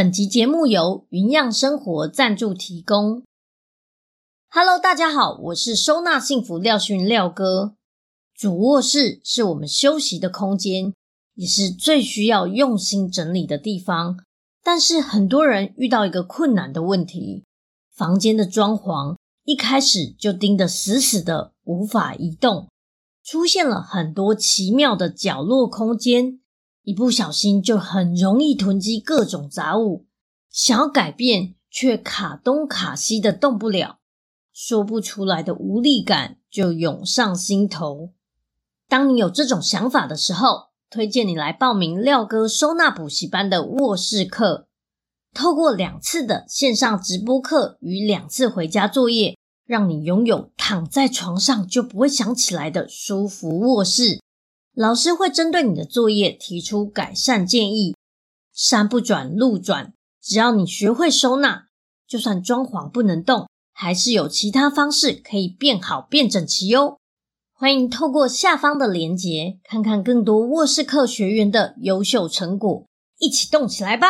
本集节目由云样生活赞助提供。Hello，大家好，我是收纳幸福廖心筠廖哥。主卧室是我们休息的空间，也是最需要用心整理的地方。但是很多人遇到一个困难的问题：房间的装潢一开始就钉得死死的，无法移动，出现了很多奇妙的角落空间。一不小心就很容易囤积各种杂物，想要改变却卡东卡西的动不了，说不出来的无力感就涌上心头。当你有这种想法的时候，推荐你来报名廖哥收纳补习班的卧室课，透过两次的线上直播课与两次回家作业，让你拥有躺在床上就不会想起来的舒服卧室。老师会针对你的作业提出改善建议，山不转路转，只要你学会收纳，就算装潢不能动，还是有其他方式可以变好变整齐哟。欢迎透过下方的链接，看看更多卧室课学员的优秀成果，一起动起来吧！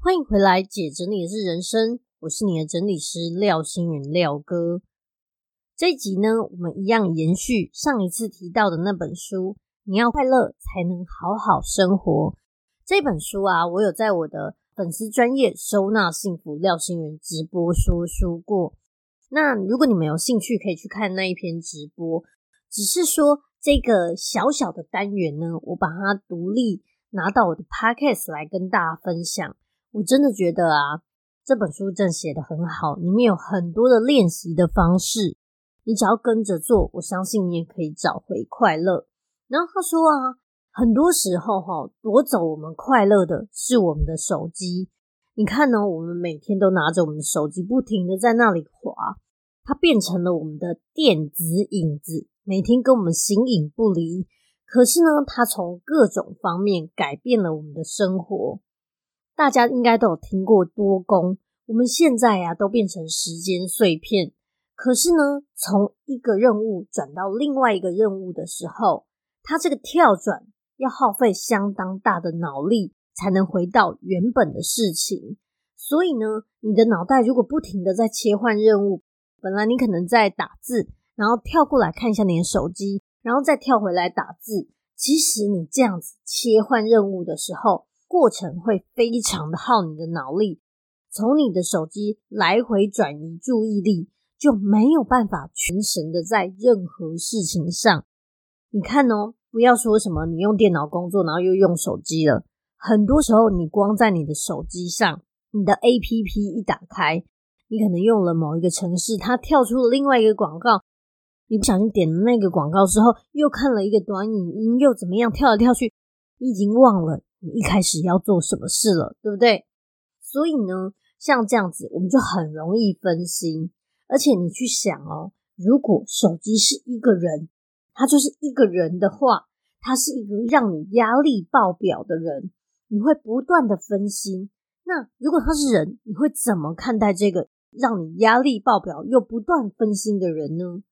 欢迎回来，姐整理的是人生，我是你的整理师廖星云廖哥。这一集呢，我们一样延续上一次提到的那本书，你要快乐才能好好生活。这本书啊，我有在我的粉丝专业收纳幸福廖心筠直播说书过。那如果你们有兴趣，可以去看那一篇直播。只是说这个小小的单元呢，我把它独立拿到我的 podcast 来跟大家分享。我真的觉得啊，这本书真写得很好，里面有很多的练习的方式。你只要跟着做，我相信你也可以找回快乐。然后他说啊，很多时候哈，夺走我们快乐的是我们的手机。你看呢，我们每天都拿着我们的手机，不停的在那里滑，它变成了我们的电子影子，每天跟我们形影不离。可是呢，它从各种方面改变了我们的生活。大家应该都有听过多工，我们现在呀，都变成时间碎片。可是呢，从一个任务转到另外一个任务的时候，它这个跳转要耗费相当大的脑力，才能回到原本的事情。所以呢，你的脑袋如果不停的在切换任务，本来你可能在打字，然后跳过来看一下你的手机，然后再跳回来打字。其实你这样子切换任务的时候，过程会非常的耗你的脑力，从你的手机来回转移注意力。就没有办法全神的在任何事情上。你看哦，不要说什么你用电脑工作，然后又用手机了。很多时候，你光在你的手机上，你的 APP 一打开，你可能用了某一个程式，它跳出了另外一个广告。你不小心点了那个广告之后，又看了一个短影音，又怎么样跳来跳去，你已经忘了你一开始要做什么事了，对不对？所以呢，像这样子，我们就很容易分心。而且你去想哦，如果手机是一个人，他就是一个人的话，他是一个让你压力爆表的人，你会不断的分心。那如果他是人，你会怎么看待这个让你压力爆表又不断分心的人呢？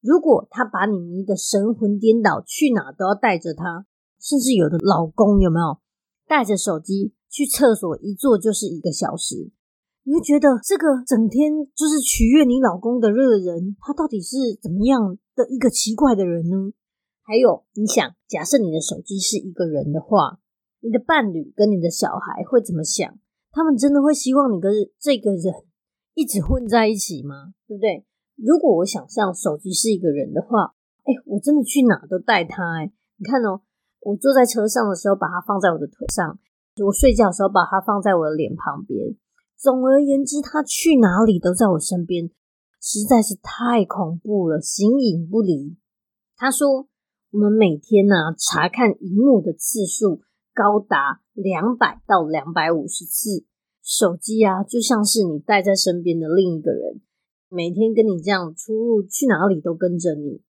如果他把你迷得神魂颠倒，去哪都要带着他，甚至有的老公有没有带着手机去厕所，一坐就是一个小时。你会觉得这个整天就是取悦你老公的这个人，他到底是怎么样的一个奇怪的人呢？还有，你想，假设你的手机是一个人的话，你的伴侣跟你的小孩会怎么想？他们真的会希望你跟这个人一直混在一起吗？对不对？如果我想象手机是一个人的话，哎，我真的去哪都带他。哎，你看哦，我坐在车上的时候把它放在我的腿上，我睡觉的时候把它放在我的脸旁边。总而言之，他去哪里都在我身边，实在是太恐怖了，形影不离。他说，我们每天呢、查看荧幕的次数高达两百到两百五十次，手机啊，就像是你带在身边的另一个人，每天跟你这样出入去哪里都跟着你，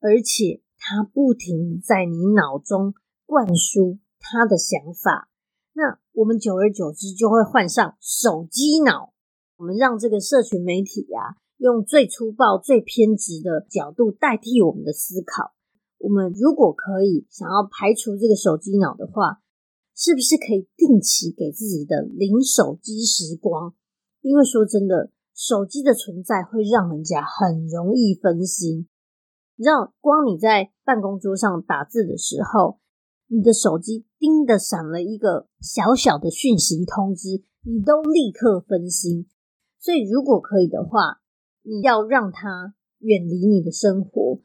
而且他不停在你脑中灌输他的想法。那我们久而久之就会患上手机脑。我们让这个社群媒体啊，用最粗暴、最偏执的角度代替我们的思考。我们如果可以想要排除这个手机脑的话，是不是可以定期给自己的零手机时光？因为说真的，手机的存在会让人家很容易分心。你知道，光你在办公桌上打字的时候，你的手机叮的闪了一个小小的讯息通知，你都立刻分心。所以，如果可以的话，你要让它远离你的生活。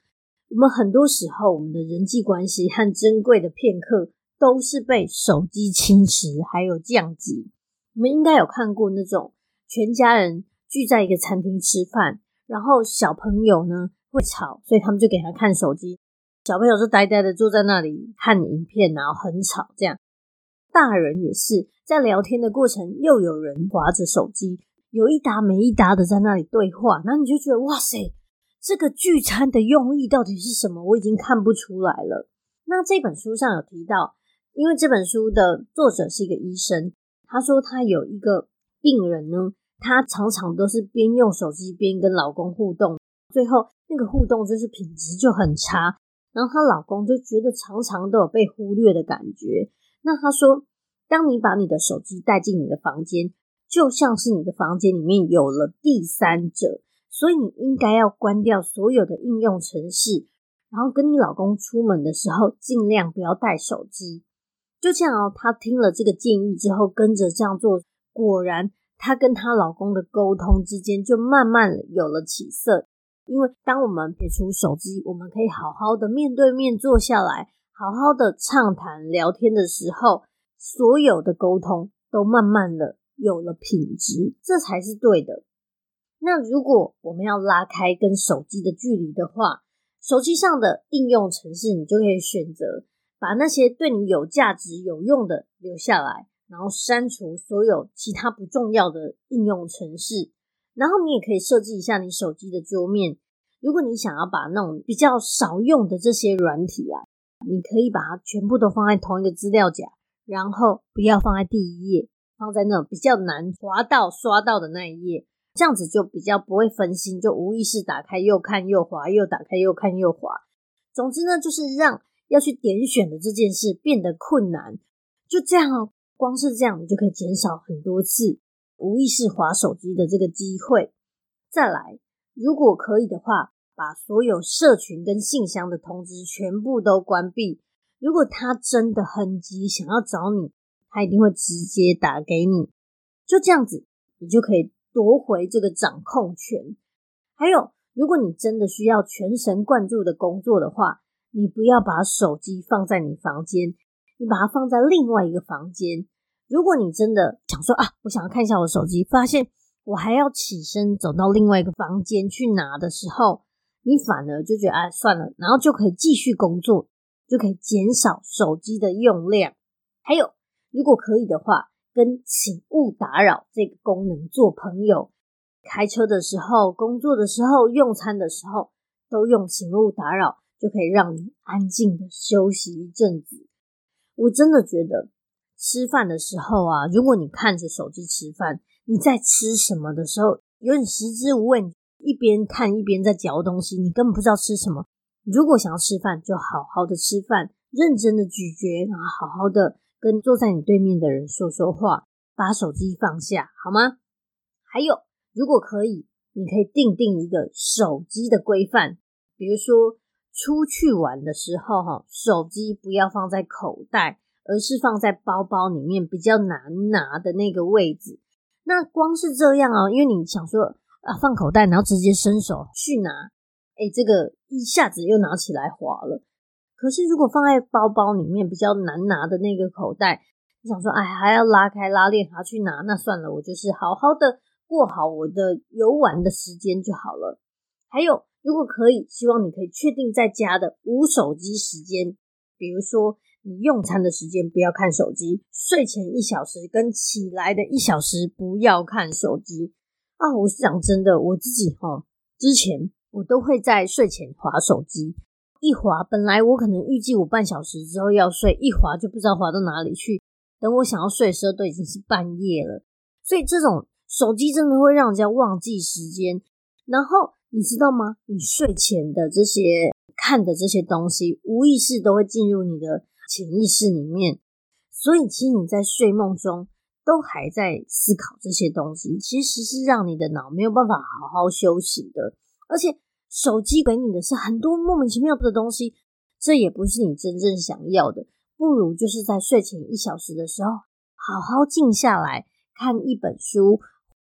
我们很多时候，我们的人际关系和珍贵的片刻都是被手机侵蚀，还有降级。我们应该有看过那种全家人聚在一个餐厅吃饭，然后小朋友呢会吵，所以他们就给他看手机。小朋友就呆呆的坐在那里看影片，然后很吵。这样，大人也是在聊天的过程，又有人划着手机，有一搭没一搭的在那里对话，然后你就觉得哇塞。这个聚餐的用意到底是什么？我已经看不出来了。那这本书上有提到，因为这本书的作者是一个医生，他说他有一个病人呢，他常常都是边用手机边跟老公互动，最后那个互动就是品质就很差，然后她老公就觉得常常都有被忽略的感觉。那他说，当你把你的手机带进你的房间，就像是你的房间里面有了第三者。所以你应该要关掉所有的应用程式，然后跟你老公出门的时候尽量不要带手机。就这样哦，她听了这个建议之后，跟着这样做，果然她跟她老公的沟通之间就慢慢有了起色。因为当我们撇除手机，我们可以好好的面对面坐下来，好好的畅谈聊天的时候，所有的沟通都慢慢的有了品质，这才是对的。那如果我们要拉开跟手机的距离的话，手机上的应用程式，你就可以选择把那些对你有价值、有用的留下来，然后删除所有其他不重要的应用程式。然后你也可以设计一下你手机的桌面，如果你想要把那种比较少用的这些软体啊，你可以把它全部都放在同一个资料夹，然后不要放在第一页，放在那种比较难滑到、刷到的那一页。这样子就比较不会分心，就无意识打开又看又滑，又打开又看又滑。总之呢，就是让要去点选的这件事变得困难。就这样哦，光是这样，你就可以减少很多次无意识滑手机的这个机会。再来，如果可以的话，把所有社群跟信箱的通知全部都关闭。如果他真的很急，想要找你，他一定会直接打给你。就这样子，你就可以。夺回这个掌控权。还有，如果你真的需要全神贯注的工作的话，你不要把手机放在你房间，你把它放在另外一个房间。如果你真的想说啊，我想要看一下我手机，发现我还要起身走到另外一个房间去拿的时候，你反而就觉得哎，算了，然后就可以继续工作，就可以减少手机的用量。还有，如果可以的话。跟请勿打扰这个功能做朋友，开车的时候、工作的时候、用餐的时候，都用请勿打扰，就可以让你安静的休息一阵子。我真的觉得吃饭的时候啊，如果你看着手机吃饭，你在吃什么的时候有点食之无味，一边看一边在嚼东西，你根本不知道吃什么。如果想要吃饭，就好好的吃饭，认真的咀嚼，然后好好的。跟坐在你对面的人说说话，把手机放下，好吗？还有，如果可以，你可以订定一个手机的规范，比如说出去玩的时候，哈，手机不要放在口袋，而是放在包包里面比较难拿的那个位置。那光是这样哦，因为你想说啊，放口袋，然后直接伸手去拿，哎，这个一下子又拿起来滑了。可是，如果放在包包里面比较难拿的那个口袋，你想说，哎，还要拉开拉链还要去拿，那算了，我就是好好的过好我的游玩的时间就好了。还有，如果可以，希望你可以确定在家的无手机时间，比如说你用餐的时间不要看手机，睡前一小时跟起来的一小时不要看手机啊！我是讲真的，我自己哈，之前我都会在睡前滑手机，一滑本来我可能预计我半小时之后要睡，一滑就不知道滑到哪里去，等我想要睡的时候都已经是半夜了，所以这种手机真的会让人家忘记时间，然后。你知道吗？你睡前的这些看的这些东西，无意识都会进入你的潜意识里面。所以，其实你在睡梦中都还在思考这些东西，其实是让你的脑没有办法好好休息的。而且，手机给你的是很多莫名其妙的东西，这也不是你真正想要的。不如就是在睡前一小时的时候，好好静下来看一本书，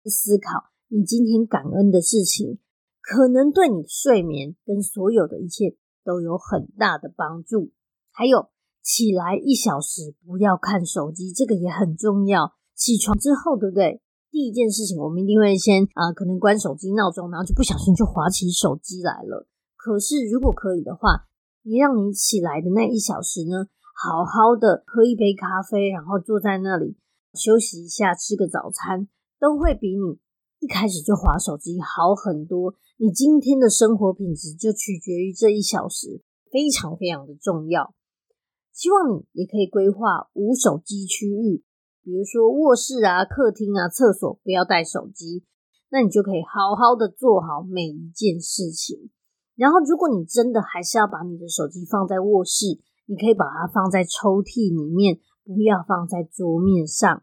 思考你今天感恩的事情。可能对你的睡眠跟所有的一切都有很大的帮助。还有，起来一小时不要看手机，这个也很重要。起床之后，对不对？第一件事情，我们一定会先啊、可能关手机闹钟，然后就不小心就滑起手机来了。可是，如果可以的话，你让你起来的那一小时呢，好好的喝一杯咖啡，然后坐在那里休息一下，吃个早餐，都会比你一开始就滑手机好很多。你今天的生活品质就取决于这一小时，非常非常的重要。希望你也可以规划无手机区域，比如说卧室啊、客厅啊、厕所不要带手机，那你就可以好好的做好每一件事情。然后，如果你真的还是要把你的手机放在卧室，你可以把它放在抽屉里面，不要放在桌面上。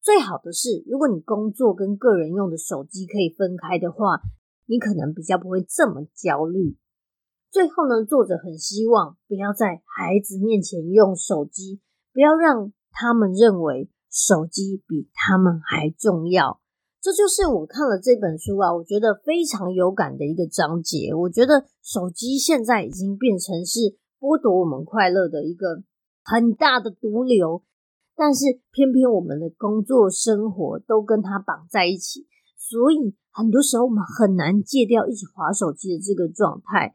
最好的是，如果你工作跟个人用的手机可以分开的话。你可能比较不会这么焦虑。最后呢，作者很希望不要在孩子面前用手机，不要让他们认为手机比他们还重要。这就是我看了这本书啊，我觉得非常有感的一个章节。我觉得手机现在已经变成是剥夺我们快乐的一个很大的毒瘤，但是偏偏我们的工作生活都跟它绑在一起，所以。很多时候我们很难戒掉一直滑手机的这个状态。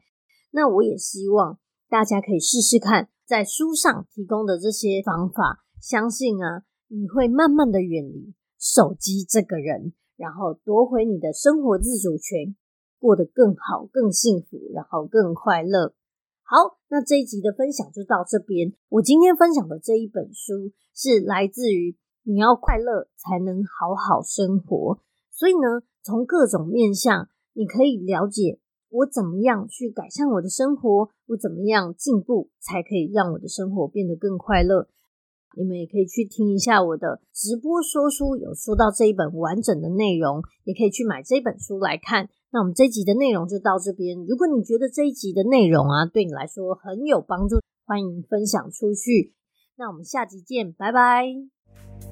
那我也希望大家可以试试看，在书上提供的这些方法，相信啊，你会慢慢的远离手机这个人，然后夺回你的生活自主权，过得更好、更幸福，然后更快乐。好，那这一集的分享就到这边。我今天分享的这一本书是来自于《你要快乐才能好好生活》，所以呢。从各种面向，你可以了解我怎么样去改善我的生活，我怎么样进步，才可以让我的生活变得更快乐。你们也可以去听一下我的直播说书，有说到这一本完整的内容，也可以去买这本书来看。那我们这一集的内容就到这边。如果你觉得这一集的内容啊，对你来说很有帮助，欢迎分享出去。那我们下集见，拜拜。